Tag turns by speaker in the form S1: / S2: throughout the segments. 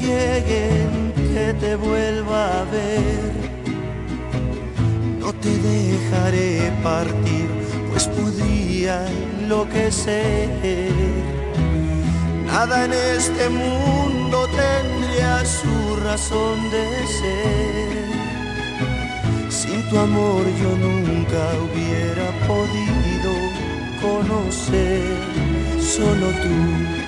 S1: lleguen, que te vuelva a ver. No te dejaré partir, pues podría enloquecer. Nada en este mundo tendría su razón de ser. Sin tu amor yo nunca hubiera podido conocer, solo tú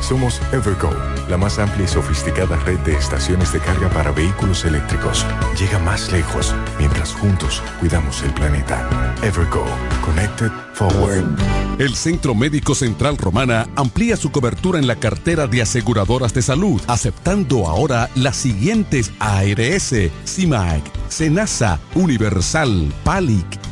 S2: Somos Evergo, la más amplia y sofisticada red de estaciones de carga para vehículos eléctricos. Llega más lejos mientras juntos cuidamos el planeta. Evergo, Connected Forward.
S3: El Centro Médico Central Romana amplía su cobertura en la cartera de aseguradoras de salud, aceptando ahora las siguientes ARS, CIMAC, SENASA, Universal, PALIC,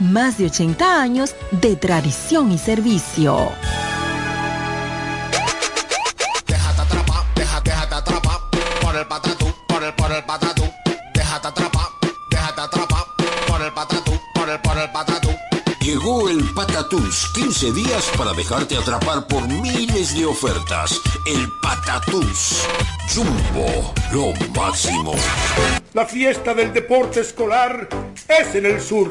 S4: más de 80 años de tradición y servicio.
S5: Déjate atrapar, déjate, déjate atrapar por el patatú, por el, por el patatú. Déjate atrapar, déjate atrapar por el patatú, por el, por el patatú.
S6: Llegó el Patatús, 15 días para dejarte atrapar por miles de ofertas. El Patatús. Jumbo, lo máximo.
S7: La fiesta del deporte escolar es en el sur.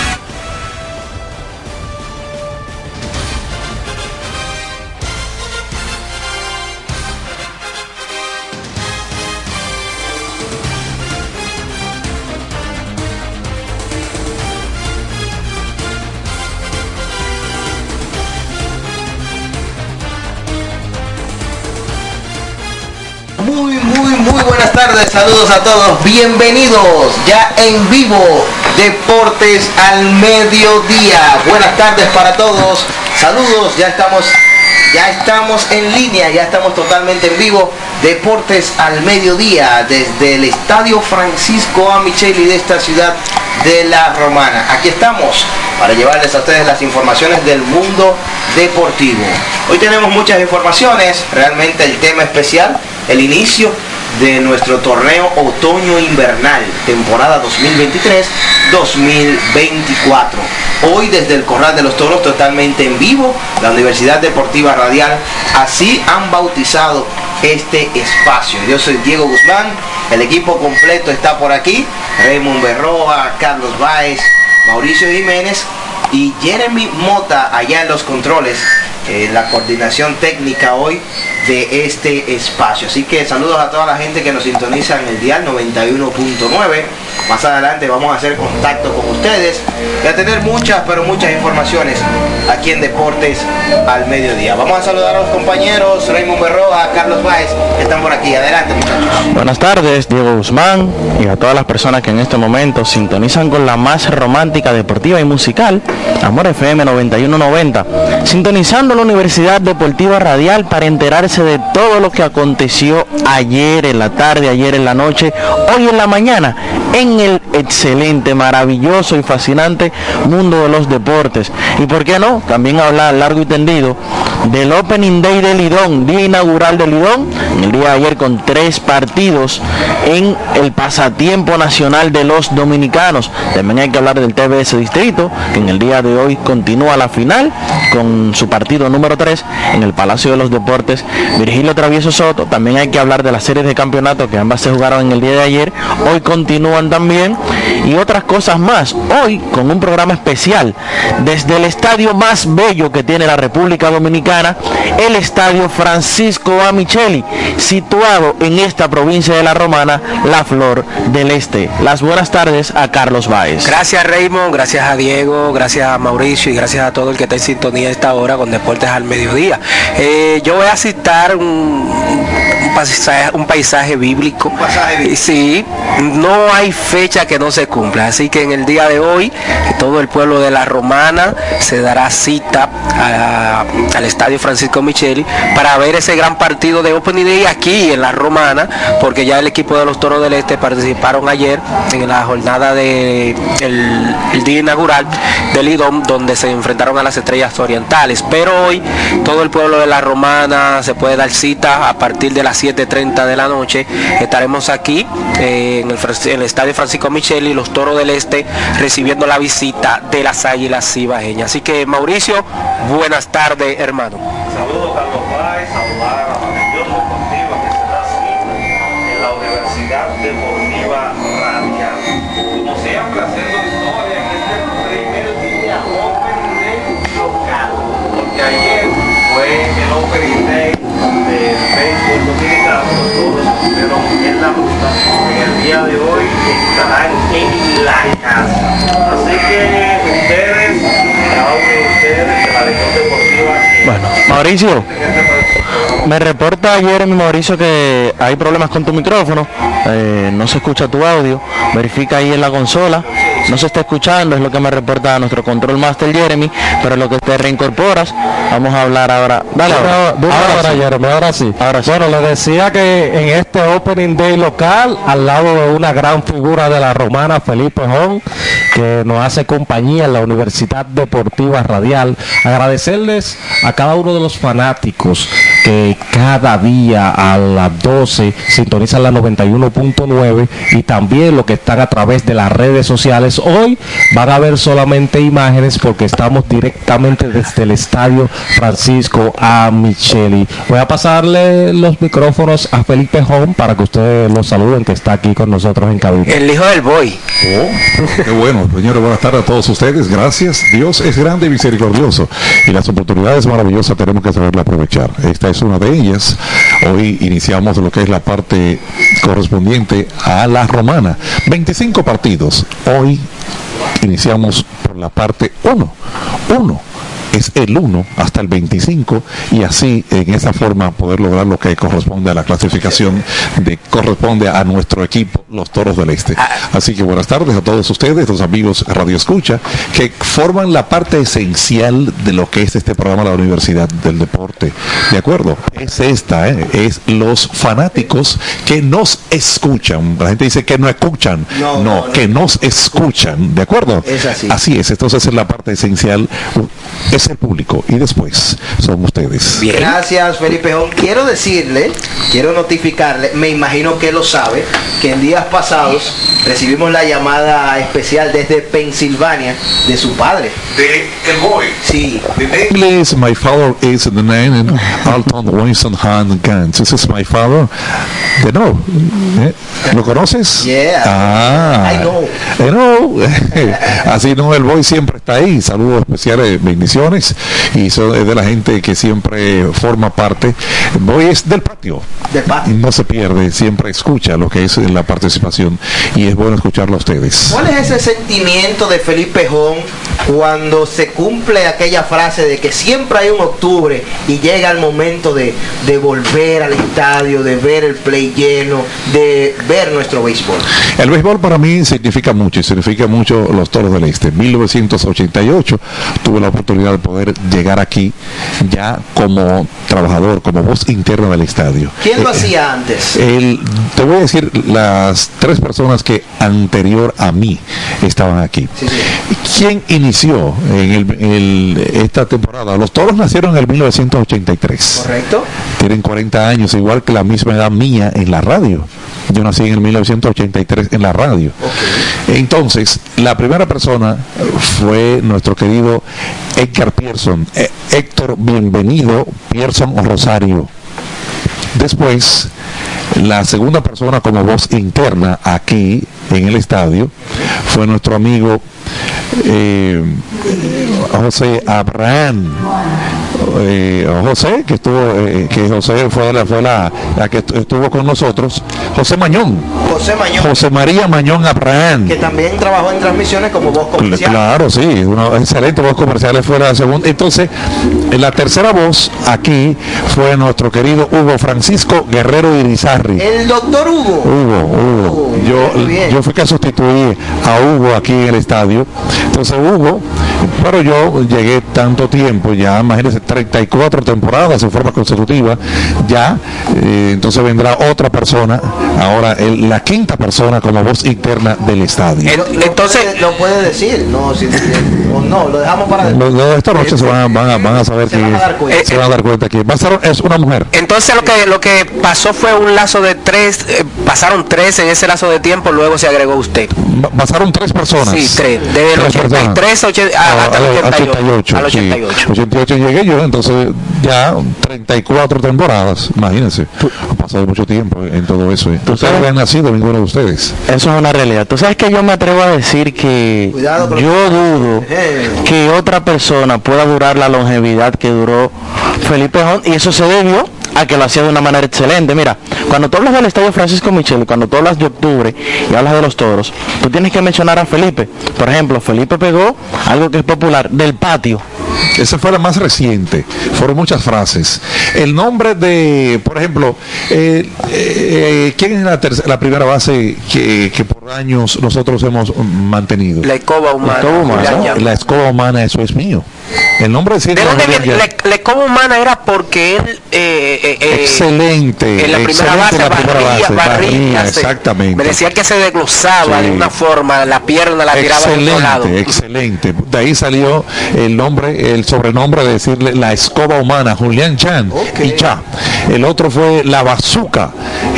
S8: Tardes, saludos a todos, bienvenidos ya en vivo, Deportes al Mediodía. Buenas tardes para todos, saludos, ya estamos, ya estamos en línea, ya estamos totalmente en vivo, Deportes al Mediodía, desde el Estadio Francisco Amicheli de esta ciudad de la Romana. Aquí estamos para llevarles a ustedes las informaciones del mundo deportivo. Hoy tenemos muchas informaciones, realmente el tema especial, el inicio de nuestro torneo otoño-invernal, temporada 2023-2024. Hoy desde el Corral de los Toros totalmente en vivo, la Universidad Deportiva Radial, así han bautizado este espacio. Yo soy Diego Guzmán, el equipo completo está por aquí, Raymond Berroa, Carlos Báez, Mauricio Jiménez y Jeremy Mota allá en los controles, eh, la coordinación técnica hoy de este espacio. Así que saludos a toda la gente que nos sintoniza en el dial 91.9. Más adelante vamos a hacer contacto con ustedes y a tener muchas, pero muchas informaciones aquí en Deportes al Mediodía. Vamos a saludar a los compañeros Raymond Berroa, Carlos Báez, que están por aquí. Adelante, muchachos.
S9: Buenas tardes, Diego Guzmán y a todas las personas que en este momento sintonizan con la más romántica, deportiva y musical, Amor FM 9190, sintonizando la Universidad Deportiva Radial para enterarse de todo lo que aconteció ayer en la tarde, ayer en la noche, hoy en la mañana, en el excelente, maravilloso y fascinante mundo de los deportes. Y por qué no, también hablar largo y tendido del Opening Day de Lidón, día inaugural de Lidón, el día de ayer con tres partidos en el pasatiempo nacional de los dominicanos. También hay que hablar del TBS Distrito, que en el día de hoy continúa la final con su partido número 3 en el Palacio de los Deportes Virgilio Travieso Soto. También hay que hablar de las series de campeonato que ambas se jugaron en el día de ayer. Hoy también y otras cosas más. Hoy con un programa especial desde el estadio más bello que tiene la República Dominicana, el Estadio Francisco Amicheli, situado en esta provincia de la Romana, la Flor del Este. Las buenas tardes a Carlos Báez.
S10: Gracias Raymond, gracias a Diego, gracias a Mauricio y gracias a todo el que está en sintonía a esta hora con Deportes al Mediodía. Eh, yo voy a citar un, un paisaje, un paisaje bíblico. Y Sí, no hay fecha que no se cumpla. Así que en el día de hoy, todo el pueblo de la Romana se dará cita al Estadio Francisco Micheli para ver ese gran partido de Open Day aquí en la Romana, porque ya el equipo de los Toros del Este participaron ayer en la jornada de el, el día inaugural del IDOM, donde se enfrentaron a las estrellas orientales. Pero hoy todo el pueblo de la Romana se puede dar cita a partir de las 7.30 de la noche. Estaremos aquí eh, en el Estadio Francisco Micheli, los Toros del Este, recibiendo la visita de las Águilas Cibaeñas. Así que Mauricio, buenas tardes, hermano.
S11: La ruta, en el día de hoy estarán en la casa. Así que ustedes, cada uno de ustedes de la Legión Deportiva,
S9: Bueno, Mauricio, me reporta ayer mi Mauricio que hay problemas con tu micrófono, eh, no se escucha tu audio, verifica ahí en la consola, no se está escuchando, es lo que me reporta nuestro control master Jeremy, pero lo que te reincorporas, vamos a hablar ahora. Dale ahora. Ahora
S12: ahora,
S9: sí.
S12: Jeremy, ahora sí.
S9: Ahora sí.
S12: Bueno, le decía que en este Opening Day local, al lado de una gran figura de la romana, Felipe Jón, que nos hace compañía en la Universidad Deportiva Radial, agradecerles a cada uno de los fanáticos que cada día a las 12 sintonizan la 91.9 y también los que están a través de las redes sociales. Hoy van a ver solamente imágenes porque estamos directamente desde el estadio Francisco A. Micheli. Voy a pasarle los micrófonos a Felipe Home para que ustedes lo saluden que está aquí con nosotros en cabina.
S10: El hijo del boy.
S13: Qué bueno, señores, buenas tardes a todos ustedes. Gracias. Dios es grande y misericordioso. Y las oportunidades maravillosas tenemos que saberla aprovechar. Esta es una de ellas. Hoy iniciamos lo que es la parte correspondiente a la romana. 25 partidos. Hoy iniciamos por la parte 1. 1 es el 1 hasta el 25 y así en esa forma poder lograr lo que corresponde a la clasificación de corresponde a nuestro equipo los Toros del Este. Así que buenas tardes a todos ustedes, los amigos Radio Escucha, que forman la parte esencial de lo que es este programa la Universidad del Deporte. ¿De acuerdo? Es esta, ¿eh? es los fanáticos que nos escuchan. La gente dice que no escuchan, no, que nos escuchan, ¿de acuerdo?
S8: Es así.
S13: Así es, entonces es la parte esencial, es el público y después son ustedes.
S8: Gracias, Felipe. Quiero decirle, quiero notificarle, me imagino que lo sabe, que en días pasados recibimos la llamada especial desde Pensilvania de su padre.
S13: De el boy.
S8: Sí.
S13: English, my father is the name in Alton Winston Han Gantz. This is my father. De no. ¿eh? ¿Lo conoces?
S8: Yeah.
S13: Ah.
S8: I know.
S13: I know. Así no, el boy siempre está ahí. Saludos especiales, bendiciones. Y son es de la gente que siempre forma parte. Boy es del patio.
S8: Del patio.
S13: No se pierde, siempre escucha lo que es la participación. Y es bueno escucharlo a ustedes.
S8: ¿Cuál es ese sentimiento de Felipe Jón cuando se cumple aquella frase de que siempre hay un octubre y llega el momento de, de volver al estadio, de ver el play lleno, de ver nuestro béisbol?
S13: El béisbol para mí significa mucho y significa mucho los toros del este. 1988 tuve la oportunidad poder llegar aquí ya como trabajador, como voz interna del estadio.
S8: ¿Quién lo
S13: Eh,
S8: hacía antes?
S13: el- te voy a decir las tres personas que anterior a mí estaban aquí. ¿Quién inició en el- el- esta temporada? Los toros nacieron en el 1983.
S8: ¿Correcto?
S13: Tienen 40 años, igual que la misma edad mía en la radio. Yo nací en el 1983 en la radio. Entonces, la primera persona fue nuestro querido Edgar Pearson. Eh, Héctor, bienvenido, Pearson Rosario. Después, la segunda persona como voz interna aquí en el estadio fue nuestro amigo eh, José Abraham. Eh, José, que estuvo, eh, que José fue la, fue la, la que estu- estuvo con nosotros, José Mañón,
S8: José Mañón,
S13: José María Mañón Abraham.
S8: que también trabajó en transmisiones como voz comercial.
S13: Claro, sí, una excelente voz comercial fue la segunda. Entonces, en la tercera voz aquí fue nuestro querido Hugo Francisco Guerrero Irizarri.
S8: El doctor Hugo.
S13: Hugo, Hugo. Yo, yo fui que sustituí a Hugo aquí en el estadio. Entonces Hugo, pero yo llegué tanto tiempo, ya imagínense, 34 temporadas en forma consecutiva, ya, eh, entonces vendrá otra persona, ahora el- la quinta persona como voz interna del estadio.
S8: Entonces lo puede decir, no, si, no, lo dejamos para
S13: Los esta noche se van, a- van a, van a saber que
S8: van a dar cuenta.
S13: se van a dar cuenta que va a ser es una mujer.
S10: Entonces lo que lo que pasó fue un lazo de tres, eh, pasaron tres en ese lazo de tiempo, luego se agregó usted.
S13: Pasaron tres personas.
S10: Sí, tres. Desde el
S13: Tres personas.
S10: 83 oche- a-
S13: Ah,
S10: hasta el
S13: al
S10: 88. Al
S13: sí.
S10: 88.
S13: 88 llegué yo, entonces ya 34 temporadas, imagínense. Ha pasado mucho tiempo en todo eso. ¿eh? Ustedes no han nacido ninguno de ustedes.
S9: Eso es una realidad. Tú sabes que yo me atrevo a decir que
S8: Cuidado
S9: yo dudo que otra persona pueda durar la longevidad que duró Felipe Jón y eso se debió a que lo hacía de una manera excelente. Mira, cuando tú hablas del estadio Francisco Michel, cuando tú hablas de octubre y hablas de los toros, tú tienes que mencionar a Felipe. Por ejemplo, Felipe pegó algo que es popular, del patio.
S13: Esa fue la más reciente. Fueron muchas frases. El nombre de, por ejemplo, eh, eh, ¿quién es la, tercera- la primera base que, que por años nosotros hemos mantenido?
S10: La escoba humana.
S13: La escoba humana,
S10: Julián
S13: ¿no?
S10: Llama.
S13: La escoba humana, eso es mío. El nombre de
S10: ¿De dónde viene? La, la escoba humana era porque él... eh, eh, eh,
S13: Excelente.
S10: En la primera
S13: excelente
S10: base,
S13: la primera
S10: barría,
S13: base,
S10: barría,
S13: barría,
S10: se-
S13: exactamente.
S10: Me decía que se desglosaba
S13: Sí.
S10: de una forma, la pierna la tiraba de otro lado.
S13: Excelente, excelente. De ahí salió el nombre, el sobrenombre de decirle la escoba humana, Julián Chan y ya. El otro fue la bazuca,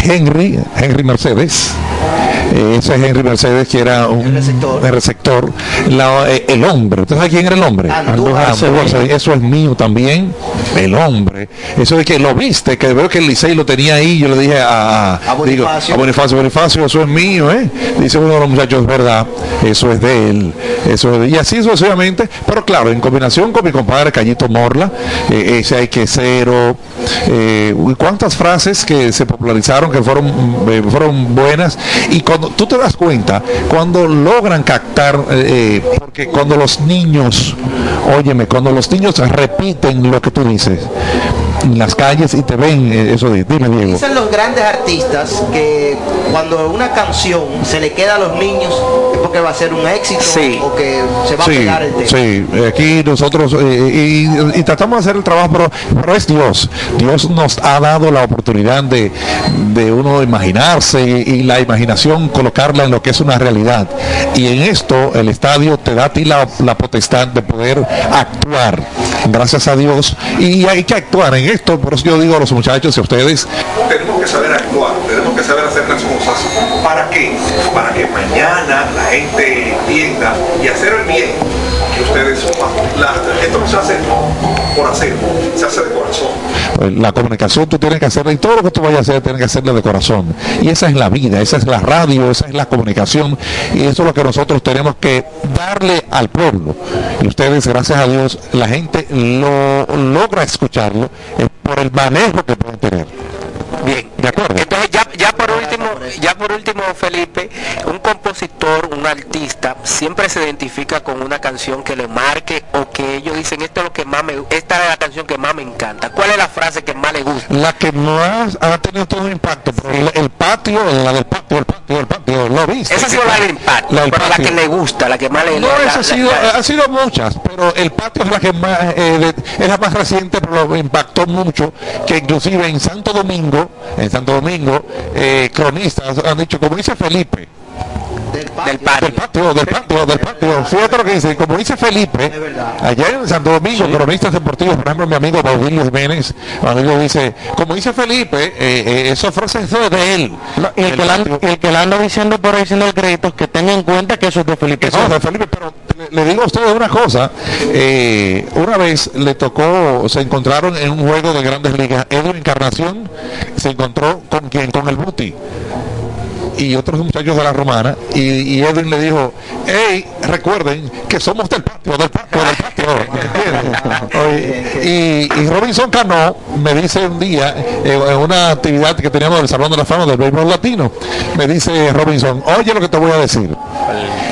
S13: Henry, Henry Mercedes. Eh, Ese es Henry Mercedes que era un el receptor. La- eh, el hombre, ¿usted sabe quién era el hombre?
S9: Andújar
S13: Andújar
S9: Acevedo.
S13: Acevedo. Eso es mío también. El hombre. Eso de que lo viste, que veo que el Licey lo tenía ahí, yo le dije a,
S8: A
S13: digo,
S8: Bonifacio.
S13: a Bonifacio, Bonifacio, eso es mío, ¿eh? Dice uno de los muchachos, es verdad, eso es de él. Eso es de- y así sucesivamente, pero claro, en combinación con mi compadre Cañito Morla, eh, ese hay que cero, eh, cuántas frases que se popularizaron que fueron, eh, fueron buenas, y tú te das cuenta, cuando logran captar, eh, eh, porque cuando los niños, óyeme, cuando los niños repiten lo que tú dices en las calles y te ven eh, eso de, dime Diego.
S8: Dicen los grandes artistas que cuando una canción se le queda a los niños es porque va a ser un éxito o que se va a
S13: Sí,
S8: pegar el tema.
S13: sí, eh, aquí nosotros eh, y, y tratamos de hacer el trabajo, pero, pero es Dios. Dios nos ha dado la oportunidad de, de uno imaginarse y, y la imaginación colocarla en lo que es una realidad. Y en esto el estadio te da a ti la, la potestad de poder actuar, gracias a Dios. Y hay que actuar en esto, por eso yo digo a los muchachos y a ustedes,
S14: tenemos que saber actuar, tenemos que saber hacer las cosas. ¿Para qué? Para que mañana la gente entienda y hacer el bien que ustedes la, esto no se hace por hacer, se hace de corazón.
S13: Eh, la comunicación tú tienes que hacerla y todo lo que tú vayas a hacer tienes que hacerla de corazón. Y esa es la vida, esa es la radio, esa es la comunicación y eso es lo que nosotros tenemos que darle al pueblo. Y ustedes, gracias a Dios, la gente lo logra escucharlo eh, por el manejo que pueden tener.
S10: Bien,
S13: de acuerdo.
S10: Entonces ya, ya por último, ya por último, Felipe, un compositor, un artista, siempre se identifica con una canción que le marque o que ellos dicen esto es lo que más me, esta es la canción que más me encanta. ¿Cuál es la frase que más le gusta?
S13: La que más ha tenido todo un impacto, pero el, el patio, la del patio, el patio, el patio, lo viste.
S10: Esa ha sido la del impacto,
S13: La del
S10: pero la
S13: patio.
S10: que le gusta, la que más le
S13: No,
S10: la-
S13: esa ha sido,
S10: la-
S13: ha sido muchas, pero el patio es la que más, eh, es la más reciente, pero lo impactó mucho, que inclusive en Santo Domingo, en Santo Domingo, eh, cronistas han dicho, como dice Felipe,
S10: del patio.
S13: del patio, del patio, del patio, fíjate lo que dice, como dice Felipe, allá en Santo Domingo, cronistas deportivos, por ejemplo, mi amigo Baudilio Jiménez, mi amigo dice, como dice Felipe, eh, eh, esa frase es de él.
S9: Y el, que la, el que la anda diciendo por ahí diciendo el crédito, que tenga en cuenta que eso es de Felipe.
S13: No, de Felipe, pero le, le digo a ustedes una cosa. eh, una vez le tocó, se encontraron en un juego de grandes ligas. Edwin Encarnación se encontró con quien, con el Buti y otros muchachos de la romana y, y Edwin le dijo hey recuerden que somos del patio del patio del patio y, y Robinson Cano me dice un día eh, en una actividad que teníamos del Salón de la Fama del Béisbol Latino me dice Robinson oye lo que te voy a decir.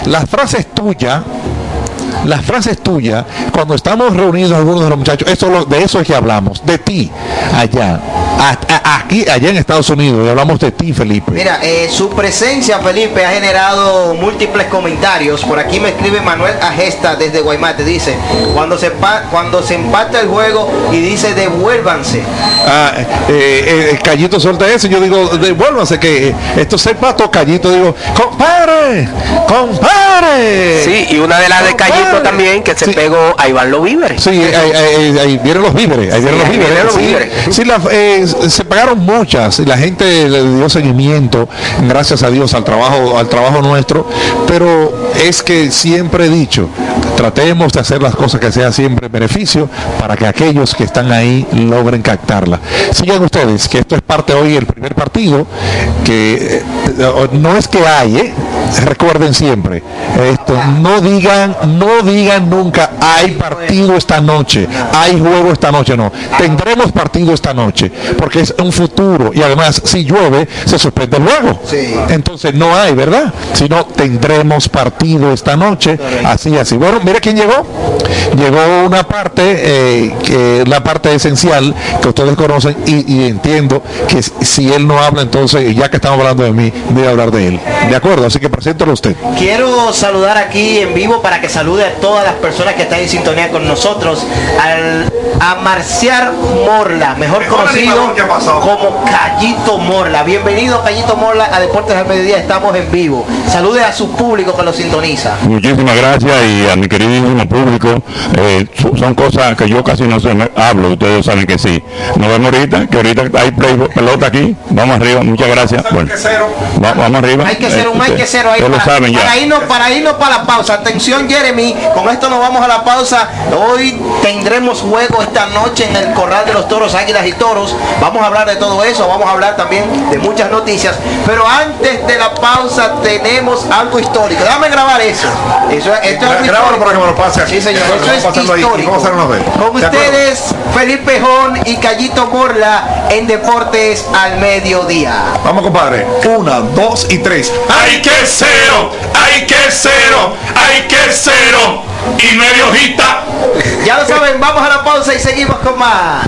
S13: Las frases tuyas las frases tuyas, cuando estamos reunidos algunos de los muchachos, eso de eso es que hablamos, de ti, allá, aquí, allá en Estados Unidos, y hablamos de ti, Felipe.
S8: Mira, eh, su presencia, Felipe, ha generado múltiples comentarios. Por aquí me escribe Manuel Agesta desde Guaymate. Dice, cuando se, pa- cuando se empata el juego y dice, devuélvanse.
S13: Ah, eh, eh, Callito suelta eso, yo digo, devuélvanse que eh, esto se empató, Callito, digo, compadre, compadre.
S10: Sí, y una de las de Callito también que se pegó a Iván los víveres.
S13: Sí, ahí, ahí- ahí vienen los víveres, ahí
S10: Sí,
S13: vienen los víveres.
S10: vienen los
S13: Sí,
S10: víveres.
S13: sí, la- eh, se pagaron muchas, y la gente le dio seguimiento, gracias a Dios, al trabajo, al trabajo nuestro, pero es que siempre he dicho, tratemos de hacer las cosas que sea siempre en beneficio para que aquellos que están ahí logren captarla. Sigan ustedes, que esto es parte hoy del primer partido, que eh, no es que hay, ¿eh? recuerden siempre, esto, no digan, no digan nunca, hay partido esta noche, hay juego esta noche, no, tendremos partido esta noche, porque es un futuro y además si llueve se suspende el juego. Entonces no hay, ¿verdad? Si no tendremos partido esta noche, así, así. Bueno, mire quién llegó. Llegó una parte, eh, que la parte esencial que ustedes conocen y, y entiendo que si él no habla, entonces ya que estamos hablando de mí, voy a hablar de él. ¿De acuerdo? Así que preséntalo usted.
S8: Quiero saludar aquí en vivo para que salude a todas las personas que están en sintonía con nosotros. Al, a Marciar Morla, mejor conocido como Callito Morla. Bienvenido Callito Morla a Deportes al Mediodía, estamos en vivo. Salude a su público que lo sintoniza.
S15: Muchísimas gracias y a mi queridísimo público. Eh, son cosas que yo casi no se me hablo, ustedes saben que sí. Nos vemos ahorita, que ahorita hay play, pelota aquí. Vamos arriba, muchas gracias. Bueno, va- vamos arriba.
S8: Hay que ser un hay que ser ahí
S15: Ustedes lo
S8: para,
S15: saben ya.
S8: para irnos para irnos para la pausa. Atención Jeremy, con esto nos vamos a la pausa. Hoy tendremos juego esta noche en el Corral de los Toros, Águilas y Toros. Vamos a hablar de todo eso, vamos a hablar también de muchas noticias. Pero antes de la pausa tenemos algo histórico. Déjame grabar eso. Eso esto es
S14: Grábalo para que me lo pase aquí.
S8: Sí, señor.
S14: Vamos
S8: Eso es histórico.
S14: vamos a hacer una vez.
S8: Con ustedes, Felipe Jón y Callito Morla en Deportes al Mediodía.
S14: Vamos, compadre. Una, dos y tres.
S16: Hay que cero, hay que cero, hay que cero. Y medio hojita.
S8: Ya lo saben, vamos a la pausa y seguimos con más.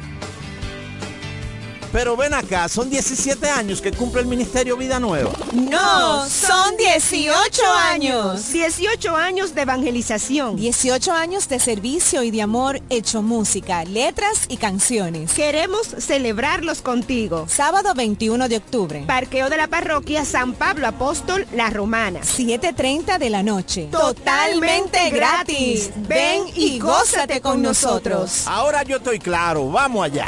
S17: Pero ven acá, son 17 años que cumple el Ministerio Vida Nueva.
S18: No, son 18 años. 18 años de evangelización.
S19: 18 años de servicio y de amor hecho música, letras y canciones.
S18: Queremos celebrarlos contigo.
S19: Sábado 21 de octubre.
S18: Parqueo de la parroquia San Pablo Apóstol La Romana.
S19: 7.30 de la noche.
S18: Totalmente gratis. Ven y gózate con nosotros.
S17: Ahora yo estoy claro, vamos allá.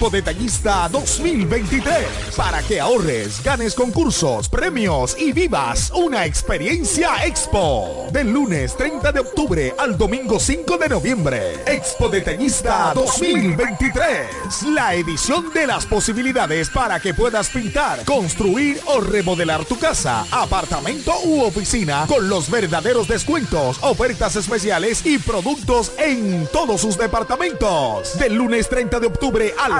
S20: Expo Detallista 2023. Para que ahorres, ganes concursos, premios y vivas una experiencia Expo. Del lunes 30 de octubre al domingo 5 de noviembre. Expo Detallista 2023. La edición de las posibilidades para que puedas pintar, construir o remodelar tu casa, apartamento u oficina con los verdaderos descuentos, ofertas especiales y productos en todos sus departamentos. Del lunes 30 de octubre al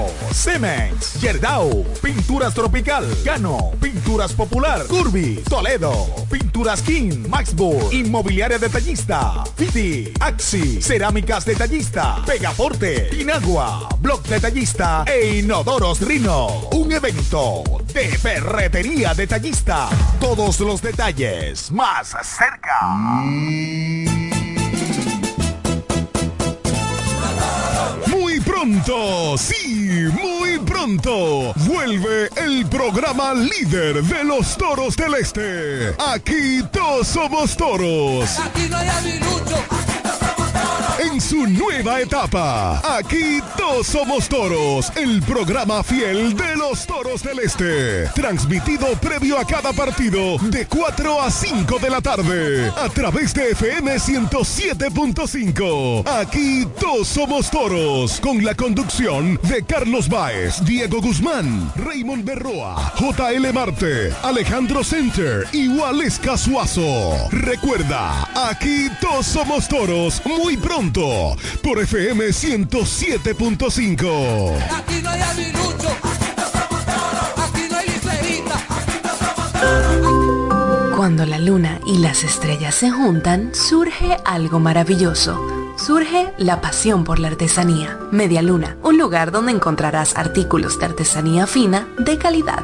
S20: Cemex, Yerdau, Pinturas Tropical, Gano, Pinturas Popular, Curby, Toledo, Pinturas King, Maxburg, Inmobiliaria Detallista, Fiti, Axi, Cerámicas Detallista, Pegaforte, Inagua, Blog Detallista e Inodoros Rino. Un evento de ferretería detallista. Todos los detalles más cerca.
S21: Pronto, sí, muy pronto, vuelve el programa líder de los toros del este. Aquí todos somos toros.
S22: Aquí no hay aguilucho.
S21: En su nueva etapa, aquí todos somos toros, el programa fiel de los toros del este. Transmitido previo a cada partido de 4 a 5 de la tarde a través de FM 107.5. Aquí todos somos toros con la conducción de Carlos Baez, Diego Guzmán, Raymond Berroa, JL Marte, Alejandro Center y Waleska Suazo. Recuerda, aquí todos somos toros muy pronto por FM 107.5.
S22: Aquí no hay aguilucho. Aquí no hay licerita.
S23: Cuando la luna y las estrellas se juntan, surge algo maravilloso. Surge la pasión por la artesanía. Media Luna, un lugar donde encontrarás artículos de artesanía fina de calidad.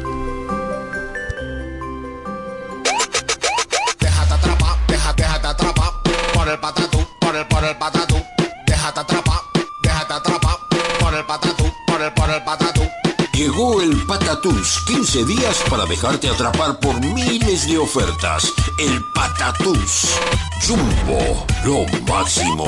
S6: Llegó el Patatús, 15 días para dejarte atrapar por miles de ofertas. El Patatús. Jumbo, lo máximo.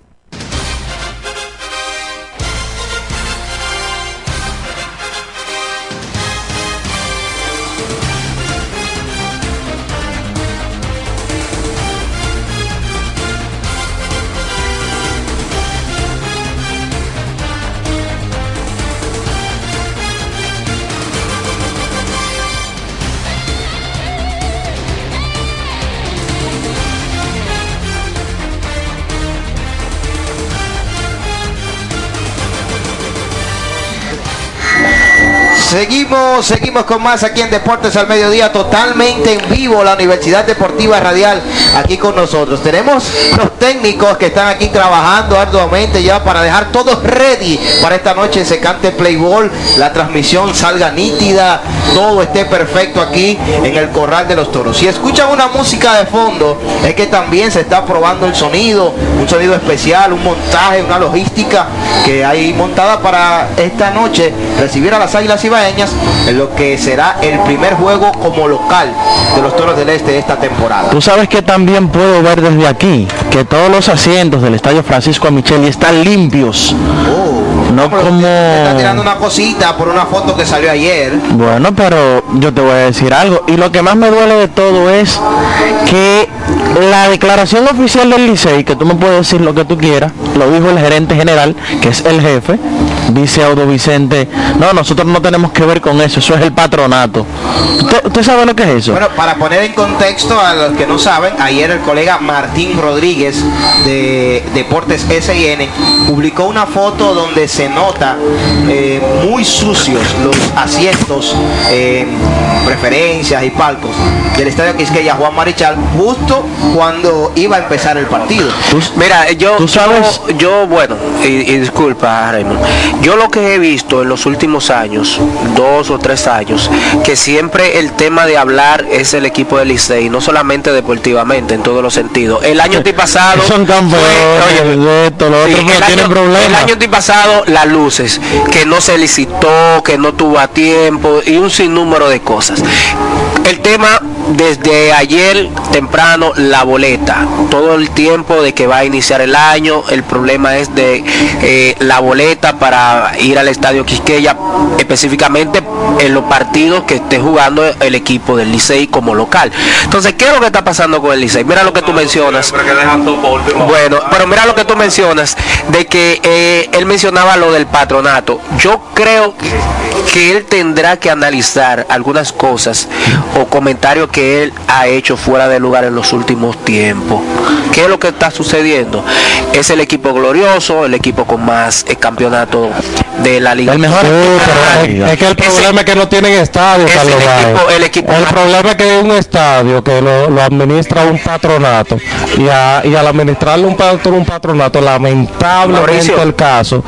S8: Seguimos, seguimos con más aquí en Deportes al Mediodía, totalmente en vivo, la Universidad Deportiva Radial aquí con nosotros. Tenemos los técnicos que están aquí trabajando arduamente ya para dejar todo ready para esta noche se cante Playball, la transmisión salga nítida, todo esté perfecto aquí en el Corral de los Toros. Si escuchan una música de fondo, es que también se está probando el sonido, un sonido especial, un montaje, una logística que hay montada para esta noche recibir a las Águilas Ibaeñas en lo que será el primer juego como local de los Toros del Este de esta temporada.
S9: Tú sabes que también puedo ver desde aquí que todos los asientos del Estadio Francisco Micheli están limpios. No como...
S8: Está tirando una cosita por una foto que salió ayer.
S9: Bueno, pero yo te voy a decir algo. Y lo que más me duele de todo es que la declaración oficial del Licey, que tú me puedes decir lo que tú quieras, lo dijo el gerente general, que es el jefe, dice Audo Vicente, no, nosotros no tenemos que ver con eso, eso es el patronato. ¿Usted, usted sabe lo que es eso?
S8: Bueno, para poner en contexto a los que no saben, ayer el colega Martín Rodríguez de Deportes SIN publicó una foto donde se nota eh, muy sucios los asientos, eh, preferencias y palcos del estadio Quisqueya Juan Marichal justo cuando iba a empezar el partido.
S10: Mira, yo, yo, yo, bueno, y, y disculpa, Raymond, yo lo que he visto en los últimos años, dos o tres años, que siempre el tema de hablar es el equipo del Licey, no solamente deportivamente, en todos los sentidos. El año pasado...
S9: Son campeones, esto, lo otro,
S10: el,
S9: tienen
S10: año, el año pasado las luces, que no se licitó, que no tuvo a tiempo y un sinnúmero de cosas. El tema desde ayer temprano la boleta, todo el tiempo de que va a iniciar el año, el problema es de eh, la boleta para ir al estadio Quisqueya, específicamente en los partidos que esté jugando el equipo del Licey como local. Entonces, ¿qué es lo que está pasando con el Licey? Mira lo que tú mencionas. Bueno, pero mira lo que tú mencionas, de que eh, él mencionaba lo del patronato. Yo creo que él tendrá que analizar algunas cosas o comentarios que él ha hecho fuera de lugar en los últimos tiempos. ¿Qué es lo que está sucediendo? Es el equipo glorioso, el equipo con más eh, campeonato de la liga.
S12: El mejor es, es que el problema es que no tienen estadio,
S10: es
S12: Carlos
S10: el equipo- el equipo
S12: El
S10: más-
S12: problema es que es un estadio que lo, lo administra un patronato y, a- y al administrarlo un, patro- un patronato, lamentablemente
S10: Mauricio.
S12: el caso,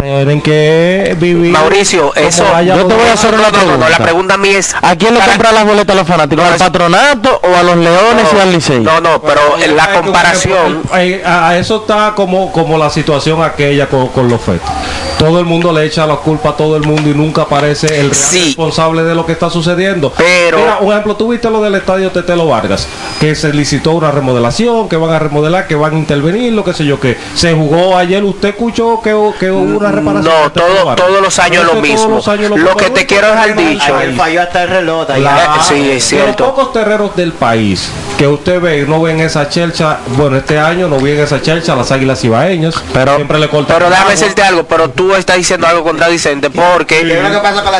S12: tienen que vivir.
S10: Mauricio, eso.
S9: Yo te voy a hacer una
S10: No, no, no,
S9: pregunta.
S10: la pregunta mía es.
S9: ¿A quién le
S10: para-
S9: compran las boletas a los fanáticos? ¿Al patronato o a los leones y al Licey?
S10: No, no, pero en la comparación.
S12: A, a eso está como, como la situación aquella con, con los fetos. Todo el mundo le echa la culpa a todo el mundo y nunca aparece el real responsable de lo que está sucediendo.
S10: Pero-
S12: Mira, un ejemplo, tú viste lo del estadio Tetelo Vargas, que se licitó una remodelación, que van a remodelar, que van a intervenir, lo que sé yo, que se jugó ayer, usted escuchó que, que hubo una reparación.
S10: No, todo, todos los años lo mismo.
S12: los años
S10: Lo
S12: mismo.
S10: que te quiero dejar dicho.
S12: Ayer
S24: falló hasta el reloj.
S12: La-
S10: sí, es
S12: de los
S10: cierto.
S12: pocos terreros del país que usted ve, no ven esa chelcha, bueno, este año no ven esa chelcha, las águilas ibaeñas, pero siempre le cortan
S10: Pero déjame decirte algo, pero tú estás diciendo algo contradicente porque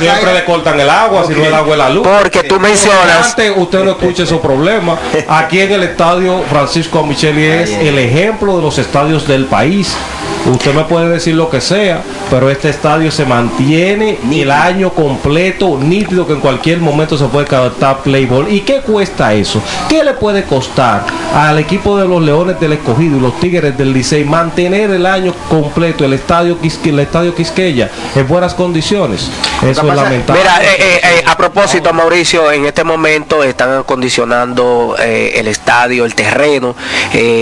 S12: Siempre le cortan el agua, si no el agua es la luz.
S10: Porque tú mencionas-
S12: Antes usted no escucha esos problemas. Aquí en el estadio Francisco Micheli es el ejemplo de los estadios del país. Usted me puede decir lo que sea, pero este estadio se mantiene el año completo, nítido, que en cualquier momento se puede captar Playboy. ¿Y qué cuesta eso? ¿Qué le puede costar al equipo de los Leones del Escogido y los Tigres del Licey mantener el año completo el estadio, Quisque- el estadio Quisqueya en buenas condiciones? Eso es lamentable.
S10: Mira, eh, eh, eh, a propósito, Mauricio, en este momento están acondicionando eh, el estadio, el terreno,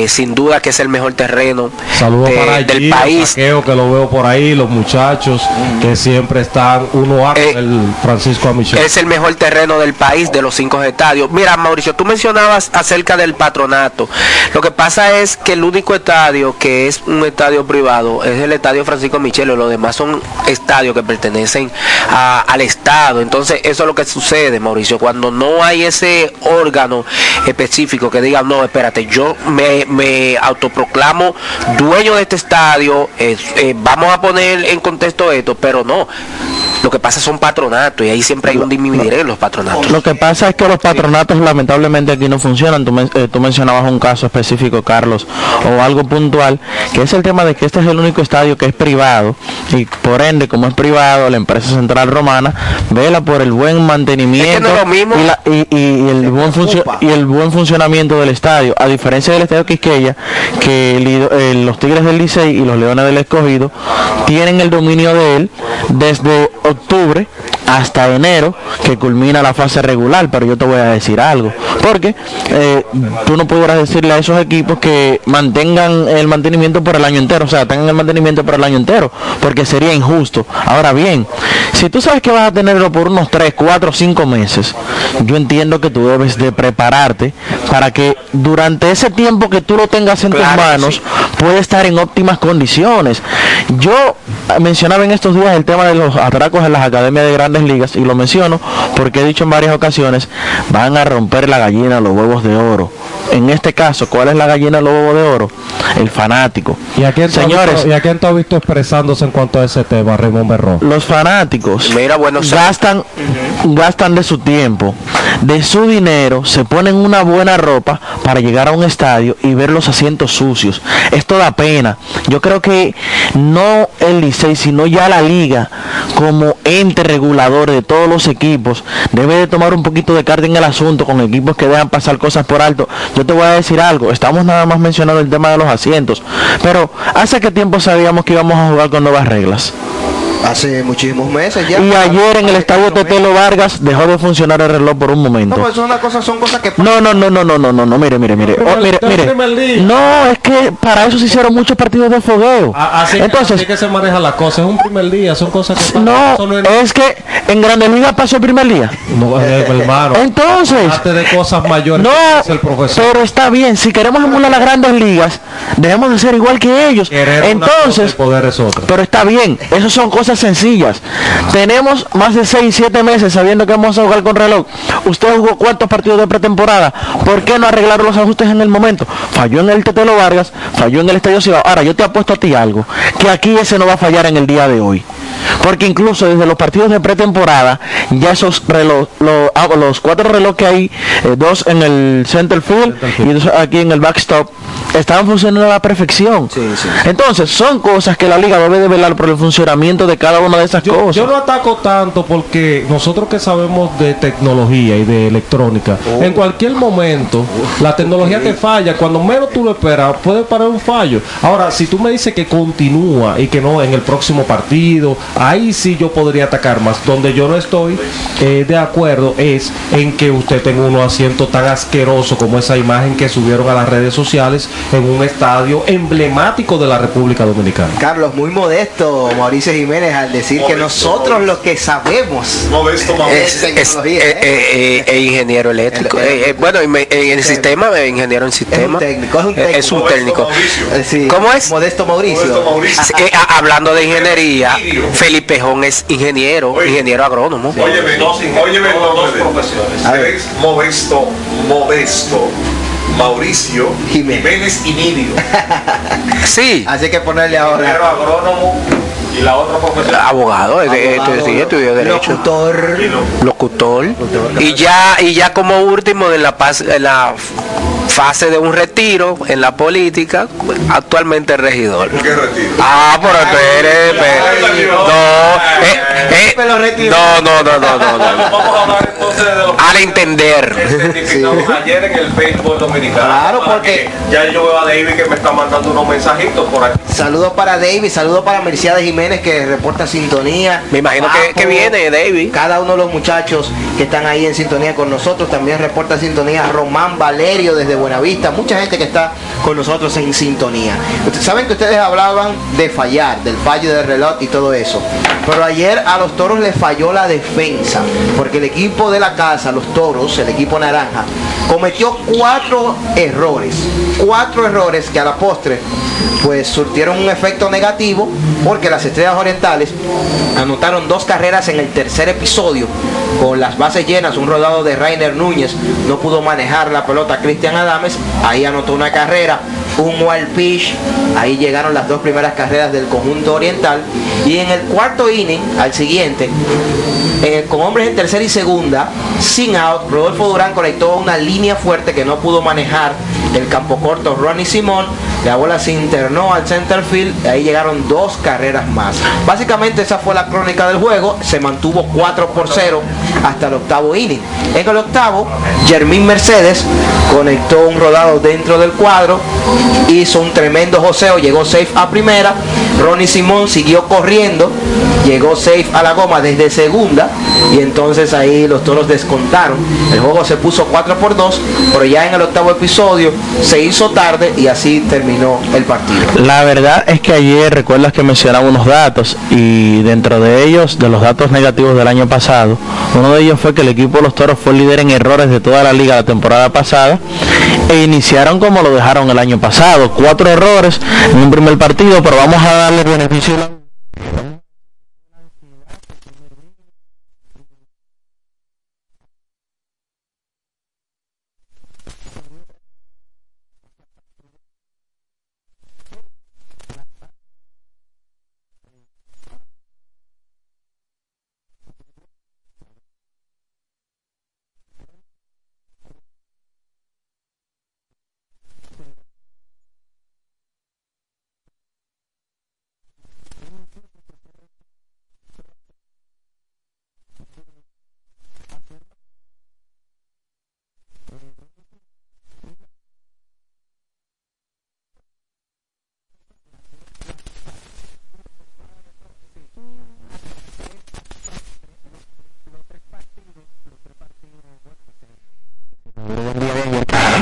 S10: sin duda que es el mejor terreno
S12: Saludos
S10: de-
S12: para
S10: del país.
S12: Que lo veo por ahí, los muchachos que siempre están uno a con el Francisco Amichel.
S10: Es el mejor terreno del país de los cinco estadios. Mira, Mauricio, tú mencionabas acerca del patronato. Lo que pasa es que el único estadio que es un estadio privado es el estadio Francisco Michelo. Los demás son estadios que pertenecen a- al Estado. Entonces, eso es lo que sucede, Mauricio. Cuando no hay ese órgano específico que diga, no, espérate, yo me, me autoproclamo dueño de este estadio, eh, eh, vamos a poner en contexto esto, pero no. Lo que pasa son patronatos y ahí siempre hay un dividir en los patronatos.
S9: Lo que pasa es que los patronatos lamentablemente aquí no funcionan. Tú, men- eh, tú mencionabas un caso específico, Carlos, o algo puntual, que es el tema de que este es el único estadio que es privado y por ende, como es privado, la empresa central romana vela por el buen mantenimiento
S10: mismo.
S9: y, la- y- y- y el buen funcio- y el buen funcionamiento del estadio. A diferencia del estadio Quisqueya, que el eh, los Tigres del Licey y los Leones del Escogido tienen el dominio de él desde octubre hasta enero que culmina la fase regular, pero yo te voy a decir algo, porque eh, tú no podrás decirle a esos equipos que mantengan el mantenimiento por el año entero, o sea, tengan el mantenimiento por el año entero, porque sería injusto. Ahora bien, si tú sabes que vas a tenerlo por unos 3, 4, 5 meses, yo entiendo que tú debes de prepararte para que durante ese tiempo que tú lo tengas en tus manos, puede estar en óptimas condiciones. Yo mencionaba en estos días el tema de los atracos en las academias de grandes ligas y lo menciono porque he dicho en varias ocasiones, van a romper la gallina los huevos de oro. En este caso, ¿cuál es la gallina los huevos de oro? El fanático.
S12: ¿Y a quién tú has
S9: Señores,
S12: visto- ¿y a quién tú has visto expresándose en cuanto a ese tema, Raymond Berrón?
S9: los fanáticos
S10: Mira, bueno,
S9: gastan, gastan de su tiempo, de su dinero, se ponen una buena ropa para llegar a un estadio y ver los asientos sucios. Esto da pena. Yo creo que no el Licey, sino ya la liga, como ente regulador de todos los equipos, debe de tomar un poquito de carta en el asunto con equipos que dejan pasar cosas por alto. Yo te voy a decir algo, estamos nada más mencionando el tema de los asientos, pero ¿hace qué tiempo sabíamos que íbamos a jugar con nuevas reglas?
S8: Hace muchísimos meses ya.
S9: Y ayer en el estadio Tetelo Vargas dejó de funcionar el reloj por un
S8: No,
S9: momento.
S8: pues son, una cosa, son cosas que
S9: No, no, no, no, no, no, no, no, mire, mire, mire. Oh, mire, mire. No, es que para eso se hicieron muchos partidos de fogueo.
S12: Así,
S9: Entonces,
S12: así que se maneja la cosa, es un primer día, son cosas que
S9: no,
S12: Eso es-
S9: es que en Grandes Ligas pasó el primer día.
S12: No, eh, hermano.
S9: Entonces,
S12: de cosas mayores
S9: no,
S12: el profesor.
S9: pero está bien, si queremos emular las grandes ligas, debemos de ser igual que ellos.
S12: Querer una cosa
S9: Entonces,
S12: poder es otra.
S9: pero está bien, eso son cosas sencillas. Tenemos más de 6, 7 meses sabiendo que vamos a jugar con reloj. Usted jugó cuántos partidos de pretemporada. ¿Por qué no arreglaron los ajustes en el momento? Falló en el Tetelo Vargas, falló en el Estadio Ciudad. Ahora, yo te apuesto a ti algo, que aquí ese no va a fallar en el día de hoy. Porque incluso desde los partidos de pretemporada, ya esos reloj, lo- ah, los cuatro relojes que hay, eh, dos en el center field y dos aquí en el backstop, estaban funcionando a la perfección. Entonces, son cosas que la liga debe de velar por el funcionamiento de cada una de esas cosas.
S12: Yo no ataco tanto porque nosotros que sabemos de tecnología y de electrónica,
S9: Oh.
S12: en cualquier momento la tecnología te falla, cuando menos tú lo esperas, puede parar un fallo. Ahora, si tú me dices que continúa y que no en el próximo partido, ahí sí yo podría atacar más. Donde yo no estoy eh, de acuerdo es en que usted tenga unos asientos tan asquerosos como esa imagen que subieron a las redes sociales en un estadio emblemático de la República Dominicana.
S8: Carlos, muy modesto Mauricio Jiménez al decir que nosotros lo que sabemos
S10: Es, es- eh, eh, eh, eh, ingeniero eléctrico. Eh, eh, bueno, en, en el sistema, ingeniero en sistema.
S8: técnico, es un
S10: Eh, Es un técnico.
S8: Sí,
S10: ¿Cómo es?
S8: Modesto Mauricio.
S10: Eh, hablando de ingeniería, Felipe Jón es ingeniero, ingeniero agrónomo.
S14: Óyeme, óyeme el nombre de él. Es modesto, modesto. Mauricio Jiménez y Nínido.
S10: Sí.
S8: Así que ponerle
S14: Ingeniero
S8: ahora.
S14: agrónomo y la otra profesión.
S10: Abogado, eh,
S8: Abogado,
S10: sí, estudió derecho.
S8: Locutor.
S10: Locutor. Y ya, y ya como último en la, en la fase de un retiro en la política, actualmente regidor.
S14: ¿Qué retiro?
S10: Ah, pero espere, espere. No, eh, eh, no, no, no, no, no, no.
S14: Vamos a hablar entonces de lo
S10: Al entender.
S14: ayer en el béisbol dominicano.
S8: Claro, porque-
S14: que Ya yo veo a David que me está mandando unos mensajitos por aquí.
S8: Saludos para David, saludos para Mercedes Jiménez que reporta sintonía.
S10: Me imagino que, que viene David.
S8: Cada uno de los muchachos que están ahí en sintonía con nosotros también reporta sintonía. Román Valerio desde Buenavista, mucha gente que está con nosotros en sintonía. Ustedes saben que ustedes hablaban de fallar, del fallo del reloj y todo eso. Pero ayer a los toros les falló la defensa, porque el equipo de la casa, los toros, el equipo naranja, cometió cuatro errores. Cuatro errores que a la postre pues surtieron un efecto negativo porque las estrellas orientales anotaron dos carreras en el tercer episodio con las bases llenas, un rodado de Rainer Núñez, no pudo manejar la pelota Cristian Adames, ahí anotó una carrera, un wild pitch, ahí llegaron las dos primeras carreras del conjunto oriental. Y en el cuarto inning, al siguiente, eh, con hombres en tercera y segunda, sin out, Rodolfo Durán conectó una línea fuerte que no pudo manejar el campo corto Ronnie Simón La bola se internó al center field, ahí llegaron dos carreras más. Básicamente esa fue la crónica del juego, se mantuvo 4 por 0 hasta el octavo inning. En el octavo, Jermín Mercedes conectó un rodado dentro del cuadro, hizo un tremendo joseo, llegó safe a primera, Ronnie Simón siguió corriendo, llegó safe a la goma desde segunda y entonces ahí los toros descontaron. El juego se puso 4 por 2, pero ya en el octavo episodio se hizo tarde y así terminó el partido.
S9: La verdad es que ayer recuerdas que mencionaba unos datos y dentro de ellos, de los datos negativos del año pasado, uno de ellos fue que el equipo de los toros fue líder en errores de toda la liga la temporada pasada e iniciaron como lo dejaron el año pasado, cuatro errores en un primer partido, pero vamos a darle beneficio a la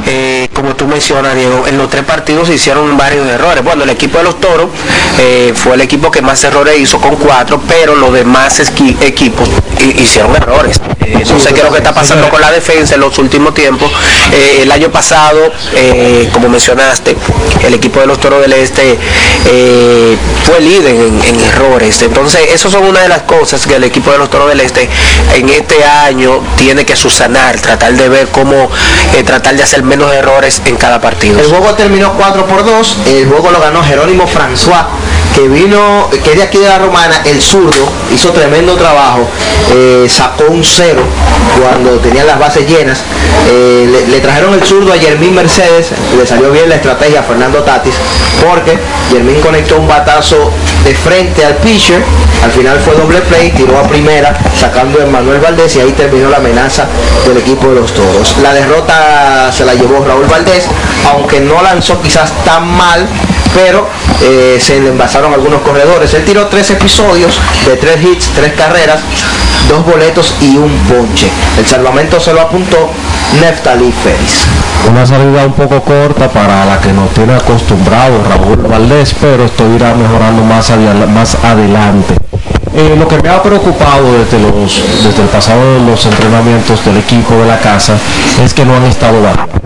S10: Eh, en los tres partidos se hicieron varios errores. Bueno, el equipo de los Toros eh, fue el equipo que más errores hizo con cuatro, pero los demás equipos hi- hicieron errores. Eh, no sé qué es lo que está pasando con la defensa en los últimos tiempos. Eh, el año pasado, como mencionaste, el equipo de los Toros del Este fue líder en, errores. Entonces, eso son una de las cosas que el equipo de los Toros del Este en este año tiene que subsanar, tratar de ver cómo tratar de hacer menos errores en cada partido.
S8: El juego terminó 4 por 2, el juego lo ganó Jerónimo François, que vino, que de aquí de la Romana, el zurdo, hizo tremendo trabajo, eh, sacó un cero cuando tenían las bases llenas, Eh, le, trajeron el zurdo a Yermín Mercedes, le salió bien la estrategia a Fernando Tatis, porque Yermín conectó un batazo de frente al pitcher, al final fue doble play, tiró a primera, sacando a Manuel Valdés y ahí terminó la amenaza del equipo de los toros. La derrota se la llevó Raúl Valdés, aunque no lanzó quizás tan mal, pero eh, se le envasaron algunos corredores. Él tiró tres episodios de tres hits, tres carreras, dos boletos y un ponche. El salvamento se lo apuntó Neftali Félix.
S12: Una salida un poco corta para la que nos tiene acostumbrado Raúl Valdés, pero esto irá mejorando más, adelante. Eh, lo que me ha preocupado desde, desde el pasado de los entrenamientos del equipo de la casa es que no han estado bateando.